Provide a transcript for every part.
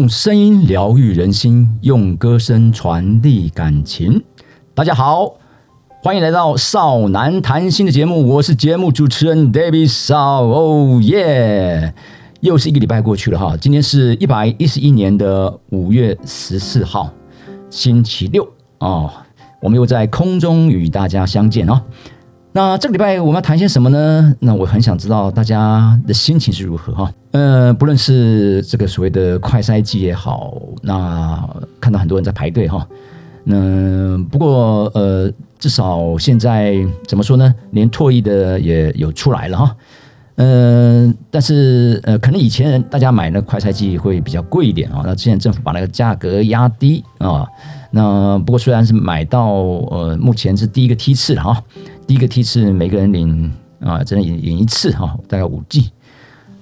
用声音疗愈人心，用歌声传递感情。大家好，欢迎来到少男谈心的节目，我是节目主持人 David 少。哦耶！又是一个礼拜过去了哈，今天是一百一十一年的五月十四号，星期六哦，我们又在空中与大家相见哦。那这个礼拜我们要谈些什么呢？那我很想知道大家的心情是如何哈。呃，不论是这个所谓的快筛剂也好，那看到很多人在排队哈。那不过呃，至少现在怎么说呢？连唾液的也有出来了哈。嗯，但是呃，可能以前大家买那快筛剂会比较贵一点啊。那现在政府把那个价格压低啊。那不过虽然是买到呃，目前是第一个梯次了哈。第一个梯次每个人领啊，只能领领一次哈，大概五 G。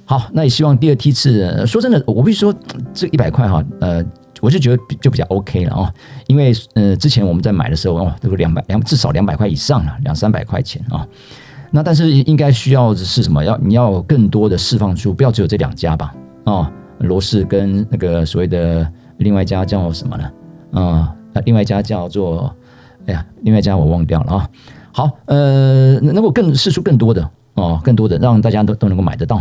好，那也希望第二梯次。说真的，我必须说这一百块哈，呃，我就觉得就比较 OK 了啊。因为呃，之前我们在买的时候哦，都是两百两至少两百块以上了，两三百块钱啊。那但是应该需要的是什么？要你要更多的释放出，不要只有这两家吧？啊，罗氏跟那个所谓的另外一家叫什么呢？啊，另外一家叫做哎呀，另外一家我忘掉了啊。好，呃，能够更试出更多的哦，更多的让大家都都能够买得到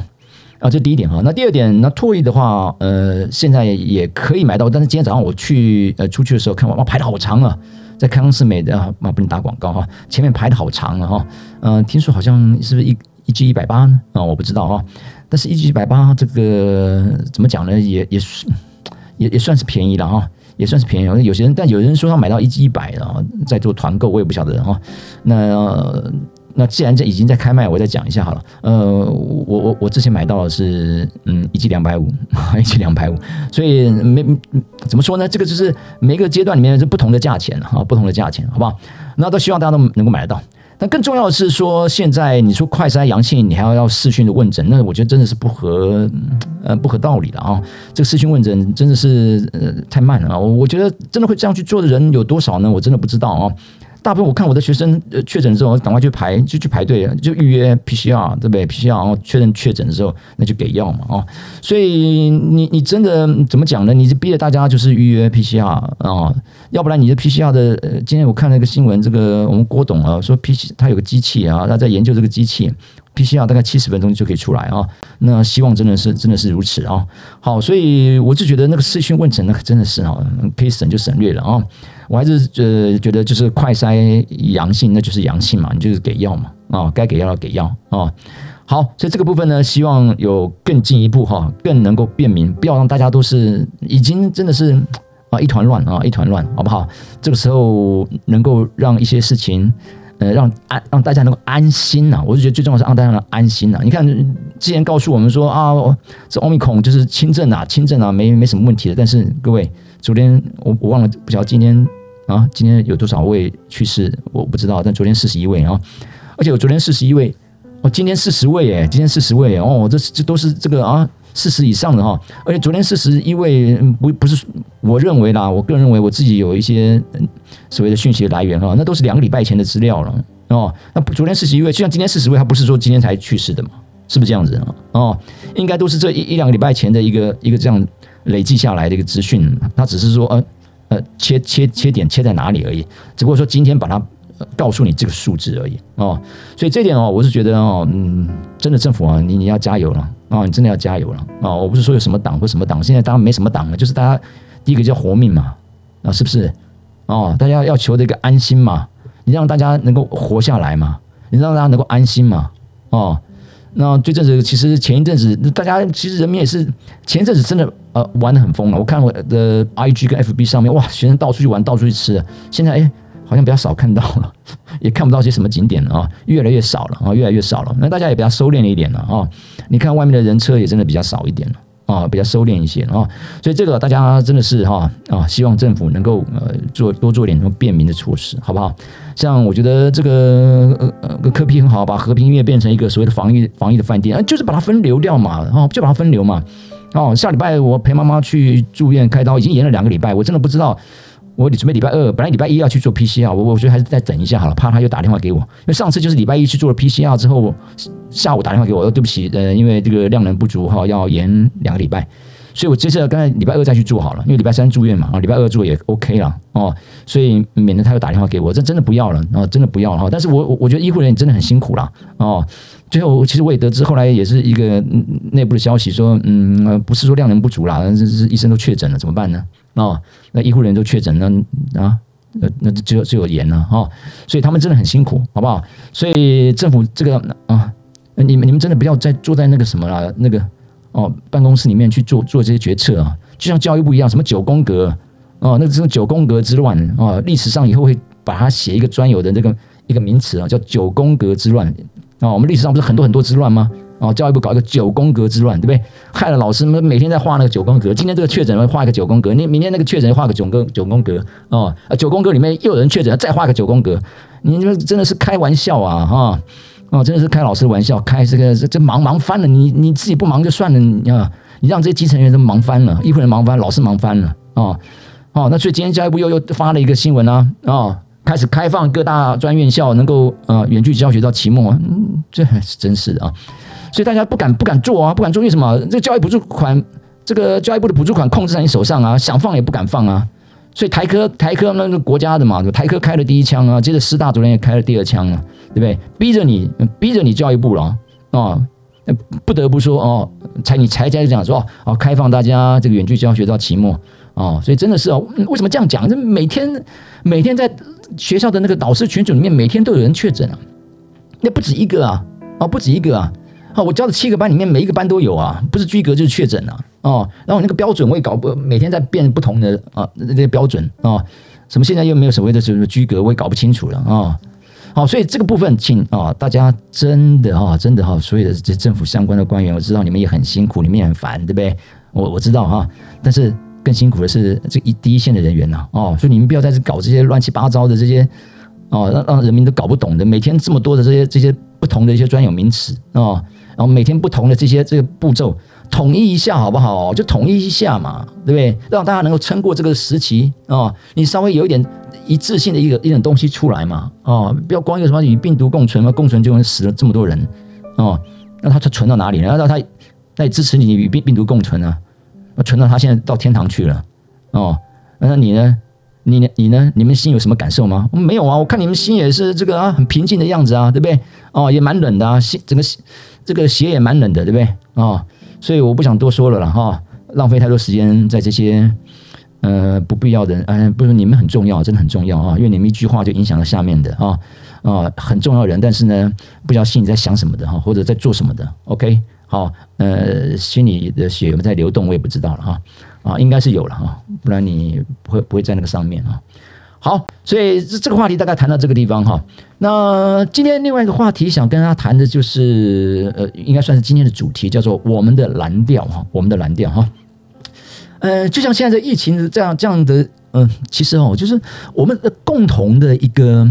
啊，这第一点哈。那第二点，那唾液的话，呃，现在也可以买到，但是今天早上我去呃出去的时候看，哇，排的好长啊，在康斯美的啊，不能打广告哈，前面排的好长啊哈，嗯，听说好像是不是一一 G 一百八呢？啊，我不知道哈，但是一 G 一百八这个怎么讲呢？也也是也也算是便宜了哈。也算是便宜，有些人，但有人说他买到一 G 一百的，在做团购，我也不晓得哈。那那既然这已经在开卖，我再讲一下好了。呃，我我我之前买到的是嗯一 G 两百五，一 G 两百五，所以没怎么说呢？这个就是每个阶段里面是不同的价钱哈，不同的价钱，好不好？那都希望大家都能够买得到。但更重要的是说，现在你说快筛阳性，你还要要视讯的问诊，那我觉得真的是不合呃不合道理的啊！这个视讯问诊真的是呃太慢了啊！我我觉得真的会这样去做的人有多少呢？我真的不知道啊！大部分我看我的学生呃确诊之后，赶快去排就去排队，就预约 PCR 对不对？PCR 然后确认确诊的时候，那就给药嘛啊！所以你你真的怎么讲呢？你是逼着大家就是预约 PCR 啊，要不然你的 PCR 的呃，今天我看那个新闻，这个我们郭董啊说 PC 他有个机器啊，他在研究这个机器 PCR 大概七十分钟就可以出来啊。那希望真的是真的是如此啊！好，所以我就觉得那个视讯问诊那可真的是啊，可以省就省略了啊。我还是呃觉得就是快筛阳性，那就是阳性嘛，你就是给药嘛啊，该给药要给药啊。好，所以这个部分呢，希望有更进一步哈，更能够便民，不要让大家都是已经真的是啊一团乱啊一团乱，好不好？这个时候能够让一些事情呃让安让大家能够安心呐，我就觉得最重要是让大家能安心呐。你看之前告诉我们说啊，这奥密孔就是轻症啊，轻症啊，没没什么问题的。但是各位，昨天我我忘了，不晓得今天。啊，今天有多少位去世？我不知道，但昨天四十一位啊，而且我昨天四十一位，哦，今天四十位哎，今天四十位哦，这这都是这个啊，四十以上的哈，而且昨天四十一位不不是我认为啦，我个人认为我自己有一些所谓的讯息来源哈，那都是两个礼拜前的资料了哦，那昨天四十一位，就像今天四十位，他不是说今天才去世的嘛，是不是这样子啊？哦，应该都是这一一两个礼拜前的一个一个这样累计下来的一个资讯，他只是说呃。呃，切切切点切在哪里而已，只不过说今天把它告诉你这个数字而已哦，所以这点哦，我是觉得哦，嗯，真的政府啊，你你要加油了啊，你真的要加油了啊！我不是说有什么党或什么党，现在当然没什么党了，就是大家第一个叫活命嘛啊，是不是？哦，大家要求的一个安心嘛，你让大家能够活下来嘛，你让大家能够安心嘛，哦。那最阵子其实前一阵子大家其实人民也是前一阵子真的呃玩的很疯了。我看我的 I G 跟 F B 上面哇，学生到处去玩，到处去吃。现在哎，好像比较少看到了，也看不到些什么景点了啊，越来越少了啊，越来越少了。那大家也比较收敛一点了啊。你看外面的人车也真的比较少一点了。啊，比较收敛一些啊，所以这个大家真的是哈啊，希望政府能够呃做多做点什么便民的措施，好不好？像我觉得这个呃呃科批很好，把和平医院变成一个所谓的防疫防疫的饭店，啊，就是把它分流掉嘛，啊，就把它分流嘛。哦，下礼拜我陪妈妈去住院开刀，已经延了两个礼拜，我真的不知道。我准备礼拜二，本来礼拜一要去做 PCR，我我觉得还是再等一下好了，怕他又打电话给我。因为上次就是礼拜一去做了 PCR 之后，下午打电话给我，说对不起，呃，因为这个量能不足哈，要延两个礼拜。所以我接下来刚才礼拜二再去做好了，因为礼拜三住院嘛，啊，礼拜二做也 OK 了哦，所以免得他又打电话给我，这真的不要了啊，真的不要了哈。但是我我觉得医护人员真的很辛苦了哦。最后其实我也得知，后来也是一个内部的消息说，嗯，不是说量能不足啦，这是医生都确诊了，怎么办呢？哦，那医护人员都确诊了啊。呃，那就就有盐了哈，所以他们真的很辛苦，好不好？所以政府这个啊，你们你们真的不要再坐在那个什么了，那个哦办公室里面去做做这些决策啊，就像教育部一样，什么九宫格哦，那个是九宫格之乱啊，历史上以后会把它写一个专有的这个一个名词啊，叫九宫格之乱啊。我们历史上不是很多很多之乱吗？哦，教育部搞一个九宫格之乱，对不对？害了老师们每天在画那个九宫格。今天这个确诊会画一个九宫格，你明天那个确诊画个九宫九宫格哦，九宫格里面又有人确诊，再画个九宫格。你这真的是开玩笑啊，哈哦，真的是开老师的玩笑，开这个这忙忙翻了。你你自己不忙就算了，你啊，你让这些基层员都忙翻了，医护人忙翻，老师忙翻了啊哦。那所以今天教育部又又发了一个新闻啊啊，开始开放各大专院校能够呃远距教学到期末，嗯，这还是真是的啊。所以大家不敢不敢做啊，不敢做，为什么？这个教育补助款，这个教育部的补助款控制在你手上啊，想放也不敢放啊。所以台科台科那个国家的嘛，台科开了第一枪啊，接着师大昨天也开了第二枪啊，对不对？逼着你，逼着你教育部了啊，不得不说哦，才你才在讲说哦，开放大家这个远距教学到期末哦，所以真的是哦，为什么这样讲？这每天每天在学校的那个导师群组里面，每天都有人确诊啊，那不止一个啊，哦，不止一个啊。啊，我教的七个班里面，每一个班都有啊，不是居格就是确诊啊。哦，然后那个标准我也搞不，每天在变不同的啊，这些标准啊，什么现在又没有所谓的什么居格，我也搞不清楚了啊。好，所以这个部分，请啊，大家真的哈，真的哈，所有的这政府相关的官员，我知道你们也很辛苦，你们也很烦，对不对？我我知道哈，但是更辛苦的是这一第一线的人员呐，哦，所以你们不要再搞这些乱七八糟的这些哦，让让人民都搞不懂的，每天这么多的这些这些不同的一些专有名词啊。然后每天不同的这些这个步骤统一一下好不好？就统一一下嘛，对不对？让大家能够撑过这个时期啊！你稍微有一点一致性的一个一点东西出来嘛，哦，不要光一个什么与病毒共存嘛，共存就会死了这么多人哦。那他他存到哪里呢？那他那也支持你与病病毒共存啊？那存到他现在到天堂去了哦。那你呢？你呢？你呢？你们心有什么感受吗？没有啊！我看你们心也是这个啊，很平静的样子啊，对不对？哦，也蛮冷的啊，心整个心。这个鞋也蛮冷的，对不对啊？所以我不想多说了了哈，浪费太多时间在这些呃不必要的，嗯，不是你们很重要，真的很重要啊，因为你们一句话就影响了下面的啊啊，很重要人，但是呢，不知道心里在想什么的哈，或者在做什么的。OK，好，呃，心里的血有没有在流动，我也不知道了哈啊，应该是有了哈，不然你不会不会在那个上面啊。好，所以这这个话题大概谈到这个地方哈。那今天另外一个话题想跟大家谈的就是，呃，应该算是今天的主题，叫做我们的蓝调哈，我们的蓝调哈。呃，就像现在的疫情这样这样的，嗯，其实哦，就是我们的共同的一个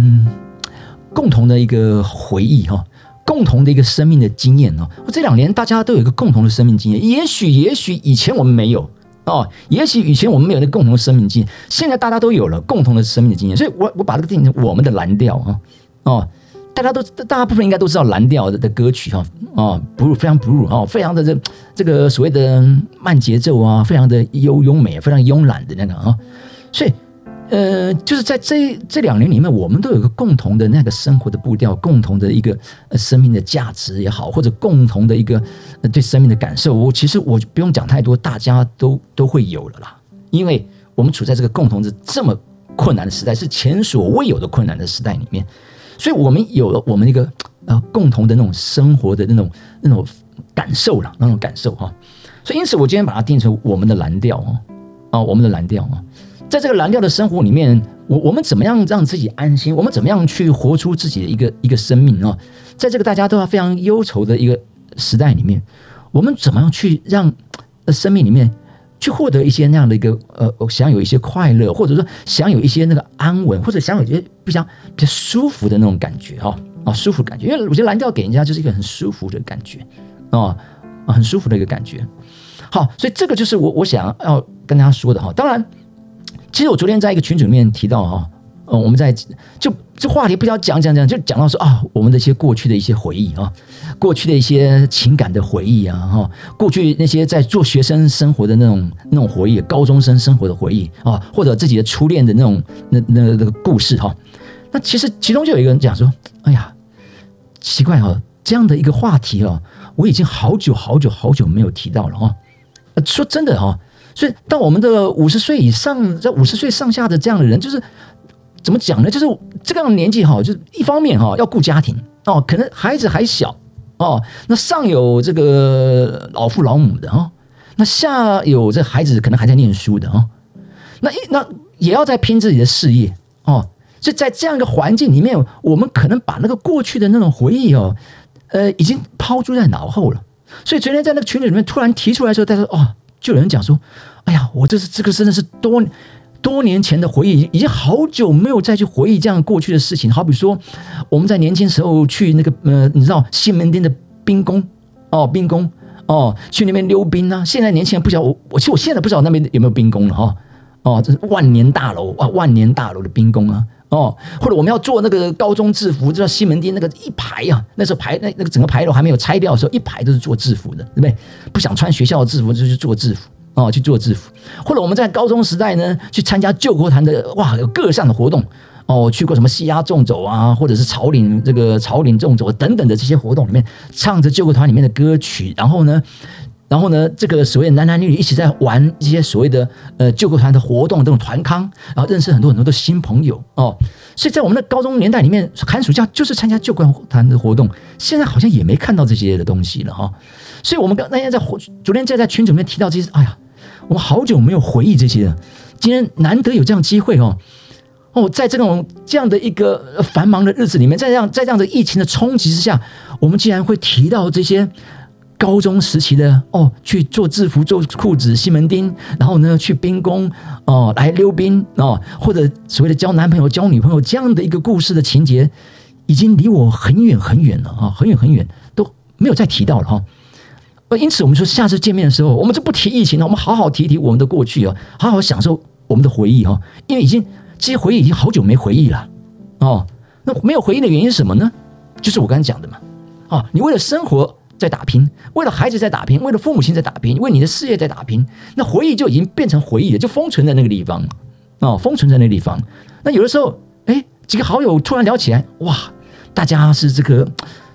共同的一个回忆哈，共同的一个生命的经验哦。这两年大家都有一个共同的生命经验，也许也许以前我们没有。哦，也许以前我们没有那共同的生命经验，现在大家都有了共同的生命的经验，所以我我把这个定成我们的蓝调啊，哦，大家都大家部分应该都知道蓝调的歌曲哈，哦不入非常不入哦，非常的这这个所谓的慢节奏啊，非常的优优美，非常慵懒的那个啊，所以。呃，就是在这这两年里面，我们都有个共同的那个生活的步调，共同的一个呃生命的价值也好，或者共同的一个对生命的感受。我其实我不用讲太多，大家都都会有了啦。因为我们处在这个共同的这么困难的时代，是前所未有的困难的时代里面，所以我们有了我们一个呃共同的那种生活的那种那种感受了，那种感受哈。所以因此，我今天把它定成我们的蓝调哦，啊，我们的蓝调啊。在这个蓝调的生活里面，我我们怎么样让自己安心？我们怎么样去活出自己的一个一个生命啊？在这个大家都要非常忧愁的一个时代里面，我们怎么样去让生命里面去获得一些那样的一个呃，想有一些快乐，或者说想有一些那个安稳，或者想有一些比较比较舒服的那种感觉哈啊，舒服感觉。因为我觉得蓝调给人家就是一个很舒服的感觉啊，很舒服的一个感觉。好，所以这个就是我我想要跟大家说的哈。当然。其实我昨天在一个群组里面提到哈，呃，我们在就这话题不知道讲讲讲，就讲到说啊，我们的一些过去的一些回忆啊，过去的一些情感的回忆啊，哈，过去那些在做学生生活的那种那种回忆，高中生生活的回忆啊，或者自己的初恋的那种那那那个故事哈。那其实其中就有一个人讲说，哎呀，奇怪哈，这样的一个话题哦，我已经好久好久好久没有提到了哈。说真的哈。所以，当我们的五十岁以上，在五十岁上下的这样的人，就是怎么讲呢？就是这个年纪哈，就是一方面哈要顾家庭哦，可能孩子还小哦，那上有这个老父老母的哦，那下有这孩子可能还在念书的哦，那一那也要在拼自己的事业哦。所以在这样一个环境里面，我们可能把那个过去的那种回忆哦，呃，已经抛诸在脑后了。所以昨天在那个群里面突然提出来的时候，他说：“哦。”就有人讲说：“哎呀，我这是这个真的是多多年前的回忆，已经好久没有再去回忆这样过去的事情。好比说，我们在年轻时候去那个呃，你知道西门町的冰宫哦，冰宫哦，去那边溜冰啊。现在年轻人不晓得我，我其实我现在不知道那边有没有冰宫了哈。哦，这是万年大楼啊，万年大楼的冰宫啊。哦，或者我们要做那个高中制服，就像西门町那个一排啊，那时候排那那个整个牌楼还没有拆掉的时候，一排都是做制服的，对不对？不想穿学校的制服就去做制服哦，去做制服。或者我们在高中时代呢，去参加救国团的哇，有各项的活动哦，去过什么西鸭纵走啊，或者是草岭这个草岭纵走等等的这些活动里面，唱着救国团里面的歌曲，然后呢。然后呢，这个所谓男男女女一起在玩一些所谓的呃救国团的活动，这种团康，然后认识很多很多的新朋友哦。所以在我们的高中年代里面，寒暑假就是参加救国团的活动。现在好像也没看到这些的东西了哈。所以我们刚那天在昨天在在群组里面提到这些，哎呀，我们好久没有回忆这些了。今天难得有这样机会哦哦，在这种这样的一个繁忙的日子里面，在这样在这样的疫情的冲击之下，我们竟然会提到这些。高中时期的哦，去做制服、做裤子、西门町，然后呢，去兵工哦，来溜冰哦，或者所谓的交男朋友、交女朋友这样的一个故事的情节，已经离我很远很远了啊，很远很远，都没有再提到了哈。呃，因此我们说下次见面的时候，我们就不提疫情了，我们好好提提我们的过去啊，好好享受我们的回忆哈，因为已经这些回忆已经好久没回忆了哦。那没有回忆的原因是什么呢？就是我刚才讲的嘛，啊，你为了生活。在打拼，为了孩子在打拼，为了父母亲在打拼，为你的事业在打拼，那回忆就已经变成回忆了，就封存在那个地方哦，封存在那个地方。那有的时候，哎，几个好友突然聊起来，哇，大家是这个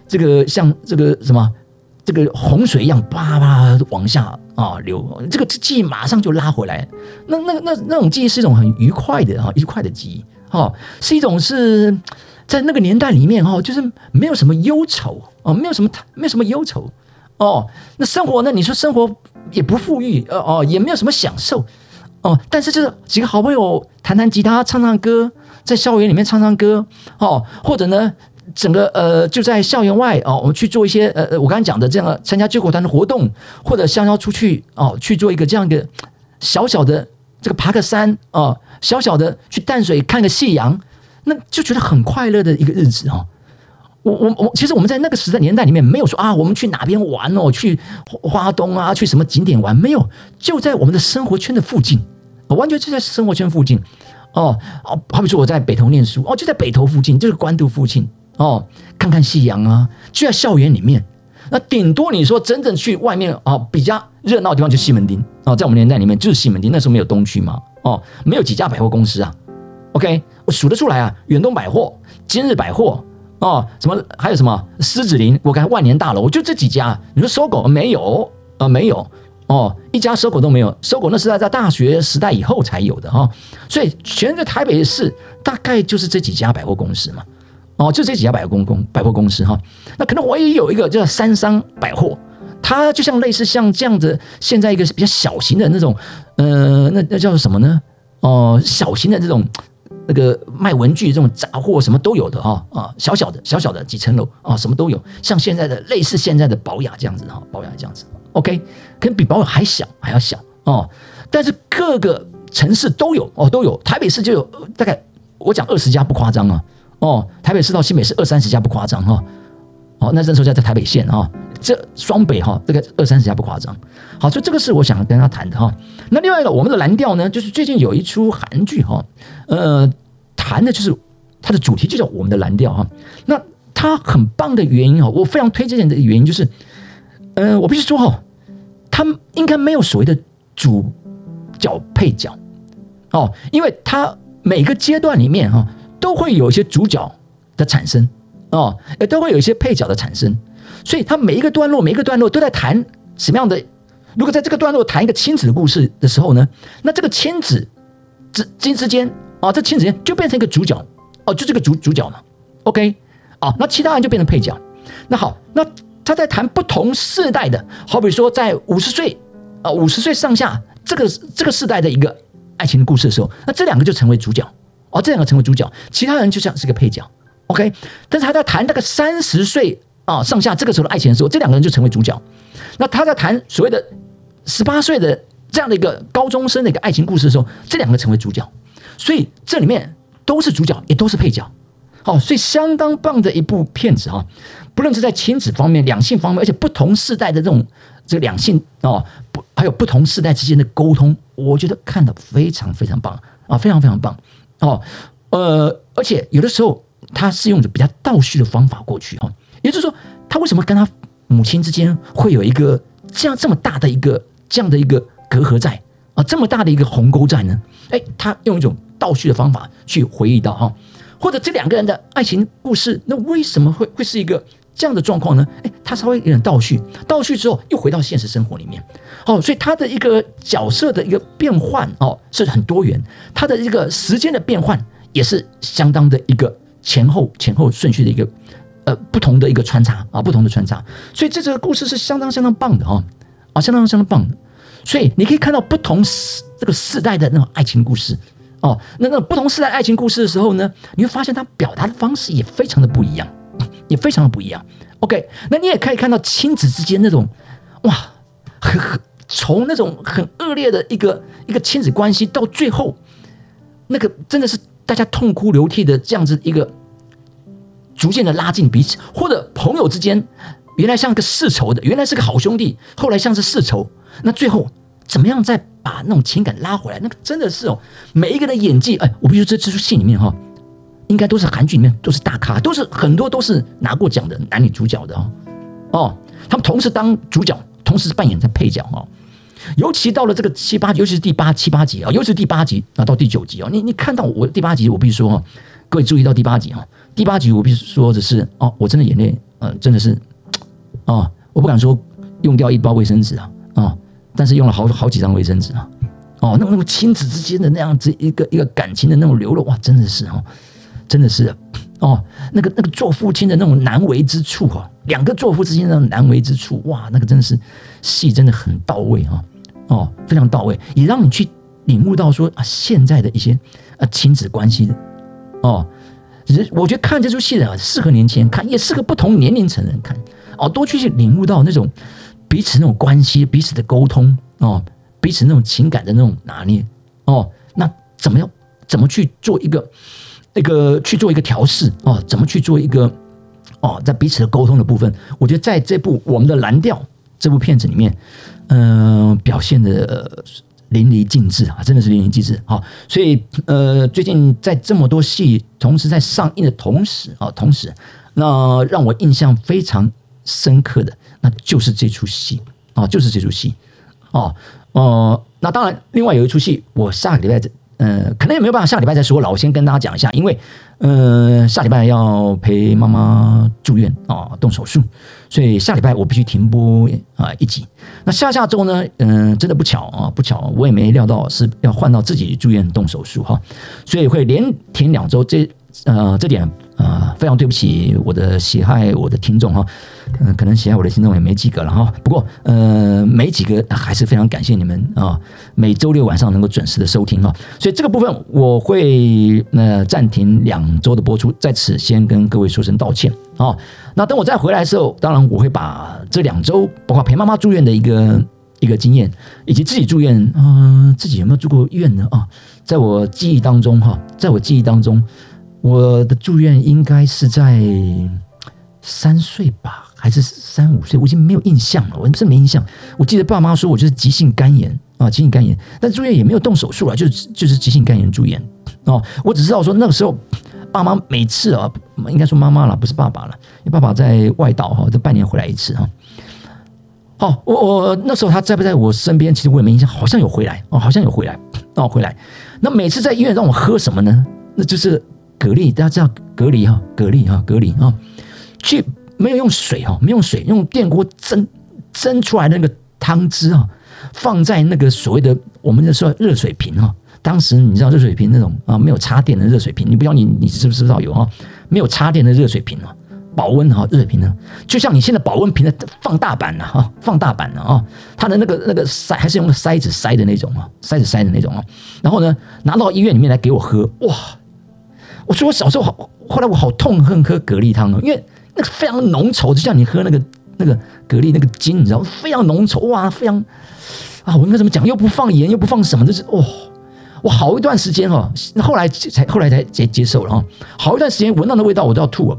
这个像这个什么这个洪水一样，叭叭往下啊流，这个记忆马上就拉回来。那那那那种记忆是一种很愉快的啊，愉快的记忆，哦，是一种是。在那个年代里面哈，就是没有什么忧愁哦，没有什么没有什么忧愁哦。那生活呢？你说生活也不富裕，呃哦，也没有什么享受哦。但是就是几个好朋友弹弹吉他、唱唱歌，在校园里面唱唱歌哦，或者呢，整个呃就在校园外哦，我们去做一些呃呃，我刚才讲的这样参加救国团的活动，或者相邀出去哦，去做一个这样的小小的这个爬个山哦，小小的去淡水看个夕阳。那就觉得很快乐的一个日子哦。我我我，其实我们在那个时代年代里面没有说啊，我们去哪边玩哦，去花东啊，去什么景点玩？没有，就在我们的生活圈的附近，完全就在生活圈附近哦哦。好比说我在北投念书哦，就在北投附近，就是关渡附近哦，看看夕阳啊，就在校园里面。那顶多你说真正去外面啊，比较热闹的地方就西门町哦，在我们年代里面就是西门町，那时候没有东区嘛哦，没有几家百货公司啊。OK，数得出来啊，远东百货、今日百货哦，什么还有什么狮子林，我看万年大楼，就这几家。你说搜狗没有啊？没有哦，一家搜狗都没有。搜狗那是在在大学时代以后才有的哈。所以全在台北市大概就是这几家百货公司嘛。哦，就这几家百货公公百货公司哈。那可能唯一有一个叫三商百货，它就像类似像这样子，现在一个比较小型的那种，呃，那那叫什么呢？哦，小型的这种。那个卖文具这种杂货什么都有的哈啊，小小的小小的几层楼啊，什么都有，像现在的类似现在的保雅这样子哈，保雅这样子，OK，可能比保雅还小还要小哦，但是各个城市都有哦，都有，台北市就有大概我讲二十家不夸张啊，哦，台北市到新北市二三十家不夸张哈，哦，那那时候在在台北县啊，这双北哈，这个二三十家不夸张，好，所以这个是我想跟他谈的哈。那另外一个我们的蓝调呢，就是最近有一出韩剧哈，呃。谈的就是它的主题就叫我们的蓝调哈。那它很棒的原因哦，我非常推荐的原因就是，呃，我必须说哈，它应该没有所谓的主角配角哦，因为它每个阶段里面哈都会有一些主角的产生哦，也都会有一些配角的产生，所以它每一个段落每一个段落都在谈什么样的。如果在这个段落谈一个亲子的故事的时候呢，那这个亲子之之之间啊，这亲子间就变成一个主角哦，就这个主主角嘛。OK，啊，那其他人就变成配角。那好，那他在谈不同世代的，好比说在五十岁啊，五十岁上下这个这个世代的一个爱情的故事的时候，那这两个就成为主角哦，这两个成为主角，其他人就像是个配角。OK，但是他在谈那个三十岁啊上下这个时候的爱情的时候，这两个人就成为主角。那他在谈所谓的。十八岁的这样的一个高中生的一个爱情故事的时候，这两个成为主角，所以这里面都是主角，也都是配角，好，所以相当棒的一部片子哈。不论是在亲子方面、两性方面，而且不同世代的这种这个两性哦，不还有不同世代之间的沟通，我觉得看的非常非常棒啊，非常非常棒哦。呃，而且有的时候他是用着比较倒叙的方法过去哈，也就是说，他为什么跟他母亲之间会有一个这样这么大的一个。这样的一个隔阂在啊，这么大的一个鸿沟在呢？哎，他用一种倒叙的方法去回忆到哈，或者这两个人的爱情故事，那为什么会会是一个这样的状况呢？哎，他稍微有点倒叙，倒叙之后又回到现实生活里面，哦，所以他的一个角色的一个变换哦是很多元，他的一个时间的变换也是相当的一个前后前后顺序的一个呃不同的一个穿插啊，不同的穿插，所以这这个故事是相当相当棒的哈。啊，相当相当棒的，所以你可以看到不同世这个世代的那种爱情故事哦。那那不同时代爱情故事的时候呢，你会发现他表达的方式也非常的不一样，也非常的不一样。OK，那你也可以看到亲子之间那种哇，很很从那种很恶劣的一个一个亲子关系，到最后那个真的是大家痛哭流涕的这样子一个逐渐的拉近彼此，或者朋友之间。原来像个世仇的，原来是个好兄弟，后来像是世仇，那最后怎么样再把那种情感拉回来？那个真的是哦，每一个人的演技，哎，我必须说这这出戏里面哈，应该都是韩剧里面都是大咖，都是很多都是拿过奖的男女主角的哦，哦，他们同时当主角，同时扮演在配角哦，尤其到了这个七八，尤其是第八七八集啊，尤其是第八集啊到第九集哦，你你看到我第八集，我必须说哈，各位注意到第八集哈，第八集我必须说的是哦，我真的眼泪，呃，真的是。哦，我不敢说用掉一包卫生纸啊，啊，但是用了好好几张卫生纸啊，哦，那么那么亲子之间的那样子一个一个感情的那种流露，哇，真的是哦，真的是哦，那个那个做父亲的那种难为之处哈，两个做父之间的难为之处，哇，那个真的是戏真的很到位啊，哦，非常到位，也让你去领悟到说啊，现在的一些啊亲子关系的哦，我觉得看这出戏的适合年轻人看，也适合不同年龄层人看。哦，多去去领悟到那种彼此那种关系、彼此的沟通哦，彼此那种情感的那种拿捏哦，那怎么样？怎么去做一个那个去做一个调试哦？怎么去做一个哦，在彼此的沟通的部分，我觉得在这部《我们的蓝调》这部片子里面，嗯，表现的淋漓尽致啊，真的是淋漓尽致啊！所以呃，最近在这么多戏同时在上映的同时啊，同时那让我印象非常。深刻的，那就是这出戏啊，就是这出戏哦，呃，那当然，另外有一出戏，我下个礼拜，呃，可能也没有办法下礼拜再说了。我先跟大家讲一下，因为，呃，下礼拜要陪妈妈住院啊，动手术，所以下礼拜我必须停播啊一集。那下下周呢，嗯，真的不巧啊，不巧，我也没料到是要换到自己住院动手术哈，所以会连停两周。这，呃，这点。啊，非常对不起我的喜爱我的听众哈，嗯，可能喜爱我的听众也没几个了哈。不过，呃，没几个还是非常感谢你们啊，每周六晚上能够准时的收听哈。所以这个部分我会呃暂停两周的播出，在此先跟各位说声道歉啊。那等我再回来的时候，当然我会把这两周包括陪妈妈住院的一个一个经验，以及自己住院，嗯，自己有没有住过院呢啊？在我记忆当中哈，在我记忆当中。我的住院应该是在三岁吧，还是三五岁？我已经没有印象了，我真没印象。我记得爸妈说我就是急性肝炎啊，急性肝炎，但住院也没有动手术啊，就是就是急性肝炎住院哦，我只知道说那个时候爸妈每次啊，应该说妈妈了，不是爸爸了，因为爸爸在外岛哈，这半年回来一次哈。好，我我那时候他在不在我身边？其实我也没印象，好像有回来哦，好像有回来那哦，回来。那每次在医院让我喝什么呢？那就是蛤蜊，大家知道蛤蜊哈，蛤蜊哈，蛤蜊啊，去没有用水哈，没用水，用电锅蒸蒸出来的那个汤汁啊，放在那个所谓的我们的说热水瓶哈。当时你知道热水瓶那种啊，没有插电的热水瓶，你不知道你你知不知道有哈？没有插电的热水瓶啊。保温哈热水瓶呢，就像你现在保温瓶的放大版了哈，放大版了啊，它的那个那个塞还是用塞子塞的那种啊，塞子塞的那种啊。然后呢，拿到医院里面来给我喝，哇！我说我小时候好，后来我好痛恨喝蛤蜊汤哦，因为那个非常浓稠，就像你喝那个那个蛤蜊那个筋，你知道非常浓稠哇，非常啊，我应该怎么讲？又不放盐，又不放什么，就是哦，我好一段时间哦，后来才后来才接接受了啊，好一段时间闻到那味道我都要吐啊。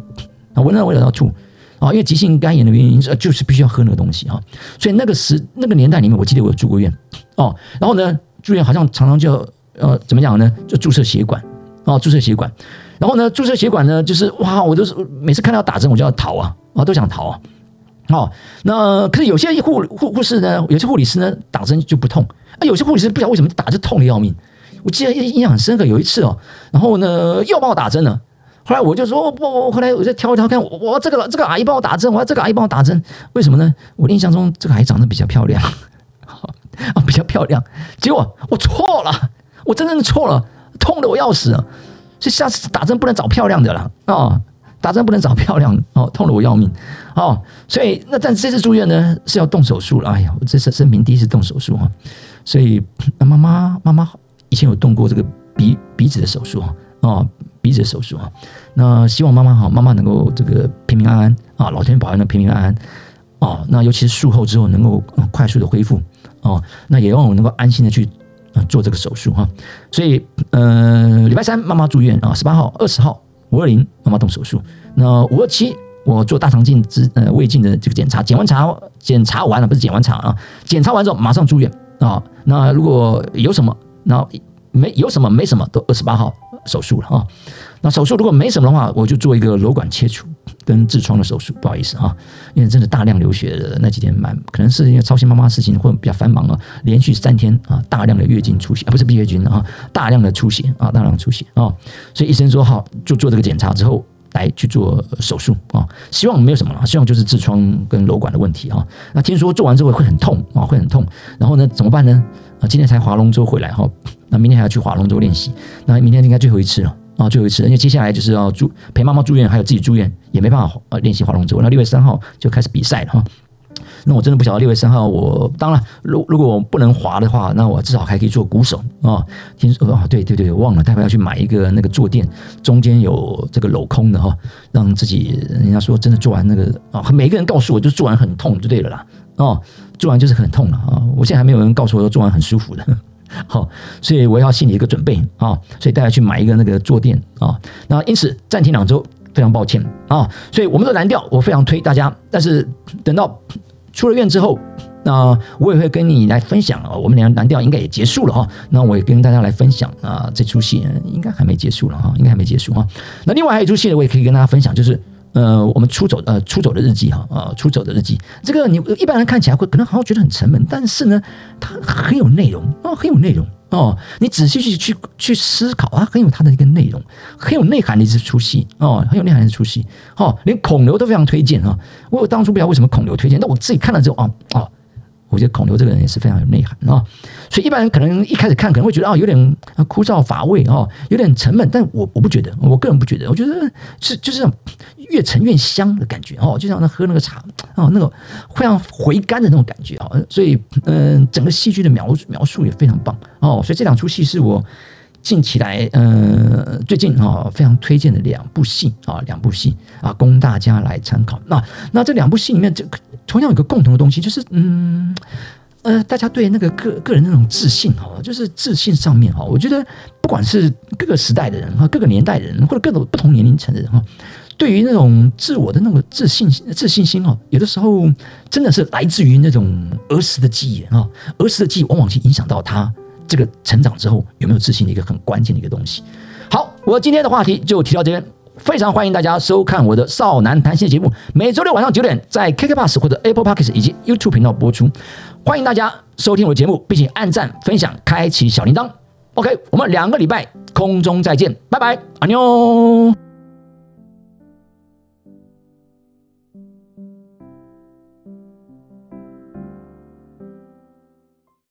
啊，闻到味道要吐啊！因为急性肝炎的原因，就是必须要喝那个东西哈。所以那个时那个年代里面，我记得我有住过院哦。然后呢，住院好像常常就呃怎么讲呢？就注射血管哦，注射血管。然后呢，注射血管呢，就是哇，我都是每次看到打针，我就要逃啊我，都想逃啊。哦，那可是有些护护护士呢，有些护理师呢，打针就不痛啊。有些护理师不知道为什么打就痛的要命。我记得印象很深刻，有一次哦，然后呢又帮我打针了。后来我就说不，后来我再挑一挑看，我我这个这个阿姨帮我打针，我要这个阿姨帮我打针，为什么呢？我印象中这个阿姨长得比较漂亮，啊，比较漂亮。结果我错了，我真正的错了，痛的我要死。所以下次打针不能找漂亮的了啊，打针不能找漂亮的哦，痛的我要命哦。所以那但这次住院呢是要动手术了，哎呀，我这是生平第一次动手术啊。所以那妈妈妈妈以前有动过这个鼻鼻子的手术啊。鼻子的手术啊，那希望妈妈好，妈妈能够这个平平安安啊，老天保佑能平平安安哦。那尤其是术后之后能够快速的恢复哦，那也让我能够安心的去做这个手术哈。所以呃，礼拜三妈妈住院啊，十八号、二十号五二零妈妈动手术，那五二七我做大肠镜之呃胃镜的这个检查，检完查检查完了不是检完查啊，检查完之后马上住院啊。那如果有什么，那没有什么没什么都二十八号。手术了啊，那手术如果没什么的话，我就做一个瘘管切除跟痔疮的手术。不好意思啊，因为真的大量流血的那几天蛮，可能是因为操心妈妈事情或者比较繁忙啊，连续三天啊，大量的月经出血啊，不是闭月经啊，大量的出血啊，大量出血啊，所以医生说好就做这个检查之后来去做手术啊，希望没有什么了，希望就是痔疮跟瘘管的问题啊。那听说做完之后会很痛啊，会很痛，然后呢怎么办呢？啊，今天才划龙舟回来哈。那明天还要去划龙舟练习，那明天应该最后一次了啊，最后一次，因为接下来就是要住陪妈妈住院，还有自己住院，也没办法呃练习划龙舟。那六月三号就开始比赛了哈。那我真的不晓得六月三号我当然，如如果我不能划的话，那我至少还可以做鼓手啊。听说啊，对对对，忘了，待会要去买一个那个坐垫，中间有这个镂空的哈，让自己人家说真的做完那个啊，每个人告诉我就做完很痛就对了啦哦，做完就是很痛了啊。我现在还没有人告诉我说做完很舒服的。好，所以我要心里一个准备啊，所以大家去买一个那个坐垫啊。那因此暂停两周，非常抱歉啊。所以我们的蓝调我非常推大家，但是等到出了院之后，那我也会跟你来分享啊。我们两个蓝调应该也结束了哈，那我也跟大家来分享啊。这出戏应该还没结束了哈，应该还没结束哈。那另外还有一出戏呢，我也可以跟大家分享，就是。呃，我们出走呃出走的日记哈啊，出走的日记，这个你一般人看起来会可能好像觉得很沉闷，但是呢，它很有内容哦，很有内容哦。你仔细去去去思考啊，很有它的一个内容，很有内涵的一出戏哦，很有内涵的一出戏哦。连孔刘都非常推荐啊。我当初不知道为什么孔刘推荐，但我自己看了之后啊啊。我觉得孔刘这个人也是非常有内涵啊，所以一般人可能一开始看可能会觉得啊有点枯燥乏味啊，有点沉闷，但我我不觉得，我个人不觉得，我觉得是就是越沉越香的感觉哦，就像那喝那个茶哦，那个非常回甘的那种感觉啊，所以嗯，整个戏剧的描描述也非常棒哦，所以这两出戏是我近期来嗯最近啊非常推荐的两部戏啊，两部戏啊供大家来参考。那那这两部戏里面这个。同样有个共同的东西，就是嗯呃，大家对那个个个人那种自信哈，就是自信上面哈，我觉得不管是各个时代的人哈，各个年代的人或者各种不同年龄层的人哈，对于那种自我的那种自信自信心哈，有的时候真的是来自于那种儿时的记忆啊，儿时的记忆往往去影响到他这个成长之后有没有自信的一个很关键的一个东西。好，我今天的话题就提到这边，非常欢迎大家收看我的少男谈心节目，每周六晚上九点在 KK Bus 或者 Apple Podcast 以及 YouTube 频道播出，欢迎大家收听我的节目，并且按赞、分享、开启小铃铛。OK，我们两个礼拜空中再见，拜拜，阿妞。